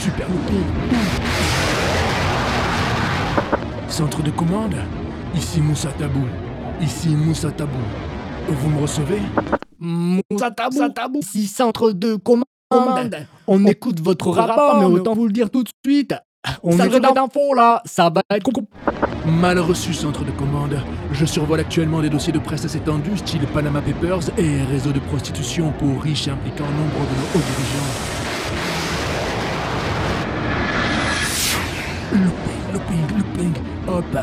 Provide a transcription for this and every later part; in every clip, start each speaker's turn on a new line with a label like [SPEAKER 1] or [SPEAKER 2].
[SPEAKER 1] Super loupé. Centre de commande Ici Moussa Tabou. Ici Moussa Tabou. Vous me recevez?
[SPEAKER 2] Moussa Tabou. Ici centre de commande. On écoute votre rapport, mais autant vous le dire tout de suite. On est d'infos là, ça va être
[SPEAKER 1] Mal reçu centre de commande. Je survole actuellement des dossiers de presse assez tendus, style Panama Papers et réseau de prostitution pour riches impliquant nombre de nos hauts dirigeants. Looping, looping, looping. Hop.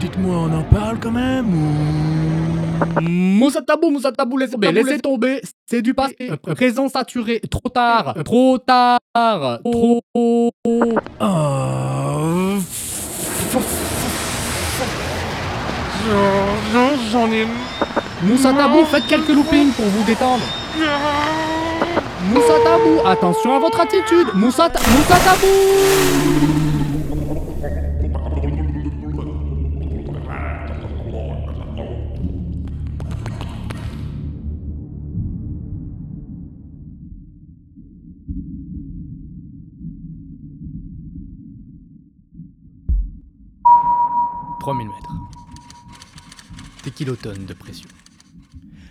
[SPEAKER 1] Dites-moi, on en parle quand même ou...
[SPEAKER 2] Moussa Tabou, Moussa Tabou, laissez tomber, laissez tomber, c'est du passé. Présent saturé, trop tard, trop tard, trop.
[SPEAKER 1] Oh,
[SPEAKER 3] J'en ai.
[SPEAKER 2] Moussa Tabou, faites quelques loopings pour vous détendre. Moussa Tabou, attention à votre attitude. Moussa, Ta- Moussa Tabou. « 3000 mètres. Des kilotonnes de pression.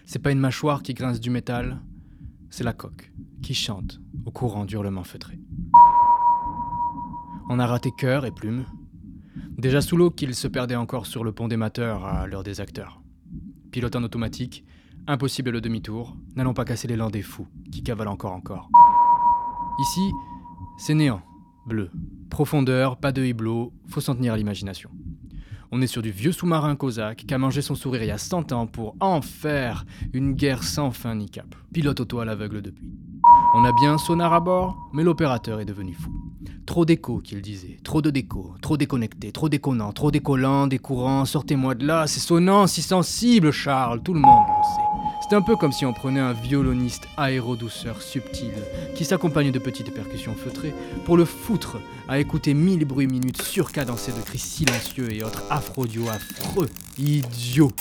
[SPEAKER 2] C'est pas une mâchoire qui grince du métal, c'est la coque qui chante au courant du hurlement feutré. On a raté cœur et plume. Déjà sous l'eau qu'il se perdait encore sur le pont des mateurs à l'heure des acteurs. Pilote en automatique, impossible le demi-tour, n'allons pas casser l'élan des fous qui cavalent encore encore. Ici, c'est néant, bleu, profondeur, pas de hublot, faut s'en tenir à l'imagination. On est sur du vieux sous-marin cosaque qui a mangé son sourire il y a 100 ans pour en faire une guerre sans fin ni cap. Pilote auto à l'aveugle depuis. On a bien un sonar à bord, mais l'opérateur est devenu fou. Trop d'écho, qu'il disait. Trop de déco, trop déconnecté, trop déconnant, trop décollant, des courants, sortez-moi de là, c'est sonnant, si sensible, Charles, tout le monde le sait. C'est un peu comme si on prenait un violoniste aérodouceur subtil, qui s'accompagne de petites percussions feutrées, pour le foutre à écouter mille bruits minutes surcadencés de cris silencieux et autres afro-audio affreux. Idiot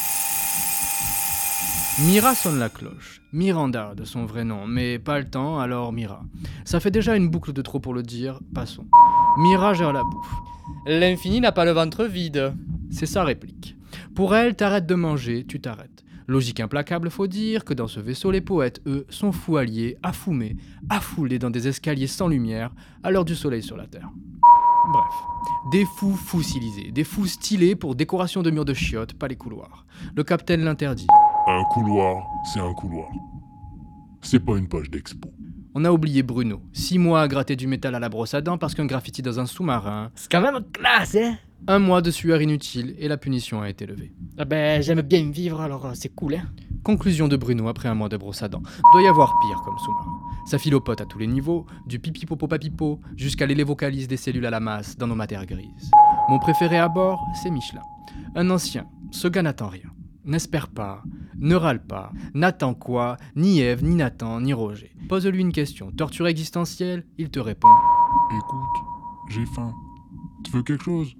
[SPEAKER 2] Mira sonne la cloche. Miranda de son vrai nom, mais pas le temps, alors Mira. Ça fait déjà une boucle de trop pour le dire, passons. Mira gère la bouffe. L'infini n'a pas le ventre vide. C'est sa réplique. Pour elle, t'arrêtes de manger, tu t'arrêtes. Logique implacable, faut dire que dans ce vaisseau, les poètes, eux, sont fous alliés, affoumés, affoulés dans des escaliers sans lumière, à l'heure du soleil sur la Terre. Bref, des fous fossilisés, des fous stylés pour décoration de murs de chiottes, pas les couloirs. Le capitaine l'interdit.
[SPEAKER 4] Un couloir, c'est un couloir. C'est pas une page d'expo.
[SPEAKER 2] On a oublié Bruno, six mois à gratter du métal à la brosse à dents parce qu'un graffiti dans un sous-marin,
[SPEAKER 5] C'est quand même classe, hein?
[SPEAKER 2] Un mois de sueur inutile et la punition a été levée.
[SPEAKER 5] Ah ben, j'aime bien me vivre, alors euh, c'est cool, hein
[SPEAKER 2] Conclusion de Bruno après un mois de brosse à dents. Doit y avoir pire comme sous-marin. Ça filopote à tous les niveaux, du pipi popo papipo jusqu'à l'élévocalise des cellules à la masse dans nos matières grises. Mon préféré à bord, c'est Michelin. Un ancien, ce gars n'attend rien. N'espère pas, ne râle pas, n'attend quoi, ni Ève, ni Nathan, ni Roger. Pose-lui une question, torture existentielle, il te répond.
[SPEAKER 4] Écoute, j'ai faim. Tu veux quelque chose?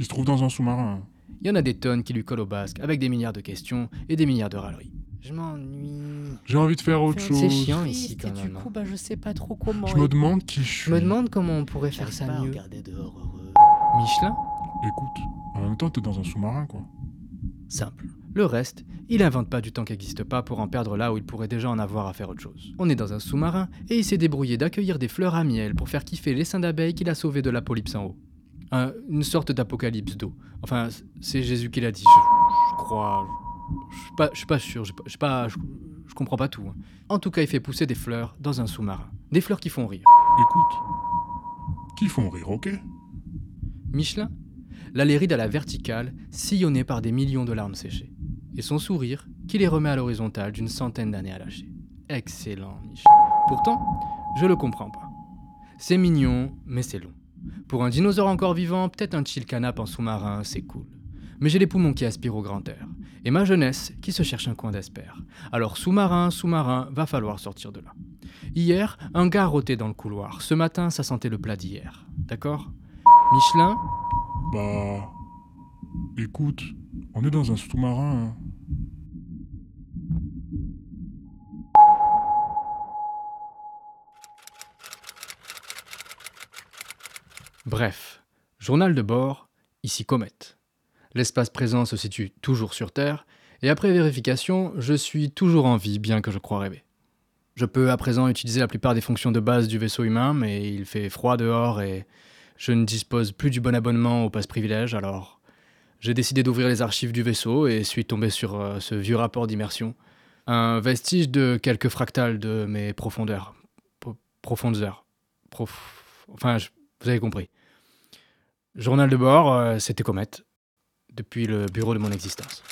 [SPEAKER 4] Qui se trouve dans un sous-marin.
[SPEAKER 2] Il y en a des tonnes qui lui collent au basque, avec des milliards de questions et des milliards de râleries.
[SPEAKER 5] Je m'ennuie.
[SPEAKER 4] J'ai envie de faire autre chose.
[SPEAKER 2] C'est chiant ici quand
[SPEAKER 5] Et du
[SPEAKER 2] même.
[SPEAKER 5] coup, bah, je sais pas trop comment.
[SPEAKER 4] Je me demande qui je suis.
[SPEAKER 2] Je me demande comment on pourrait faire ça mieux.
[SPEAKER 5] dehors heureux.
[SPEAKER 2] Michelin?
[SPEAKER 4] Écoute, en même temps, t'es dans un sous-marin, quoi.
[SPEAKER 2] Simple. Le reste, il invente pas du temps qui n'existe pas pour en perdre là où il pourrait déjà en avoir à faire autre chose. On est dans un sous-marin et il s'est débrouillé d'accueillir des fleurs à miel pour faire kiffer les seins d'abeilles qu'il a sauvés de l'apolypse en haut. Un- une sorte d'apocalypse d'eau. Enfin, c'est Jésus qui l'a dit, je, je crois. Je suis pas, je suis pas sûr, je, je, pas, je, je comprends pas tout. hein. En tout cas, il fait pousser des fleurs dans un sous-marin. Des fleurs qui font rire.
[SPEAKER 4] Écoute, qui font rire, ok?
[SPEAKER 2] Michelin? La léride à la verticale, sillonnée par des millions de larmes séchées. Et son sourire, qui les remet à l'horizontale d'une centaine d'années à lâcher. Excellent, Michelin. Pourtant, je le comprends pas. C'est mignon, mais c'est long. Pour un dinosaure encore vivant, peut-être un chill canap en sous-marin, c'est cool. Mais j'ai les poumons qui aspirent au grand air. Et ma jeunesse qui se cherche un coin d'espère. Alors sous-marin, sous-marin, va falloir sortir de là. Hier, un gars rôtait dans le couloir. Ce matin, ça sentait le plat d'hier. D'accord? Michelin?
[SPEAKER 4] Bah. Écoute, on est dans un sous-marin. hein.
[SPEAKER 2] Bref, journal de bord, ici comète. L'espace présent se situe toujours sur Terre, et après vérification, je suis toujours en vie, bien que je crois rêver. Je peux à présent utiliser la plupart des fonctions de base du vaisseau humain, mais il fait froid dehors et je ne dispose plus du bon abonnement au passe privilège, alors j'ai décidé d'ouvrir les archives du vaisseau et suis tombé sur euh, ce vieux rapport d'immersion. Un vestige de quelques fractales de mes profondeurs. Pro- profondeurs. Prof... Enfin, vous avez compris. Journal de bord, euh, c'était Comet. Depuis le bureau de mon existence.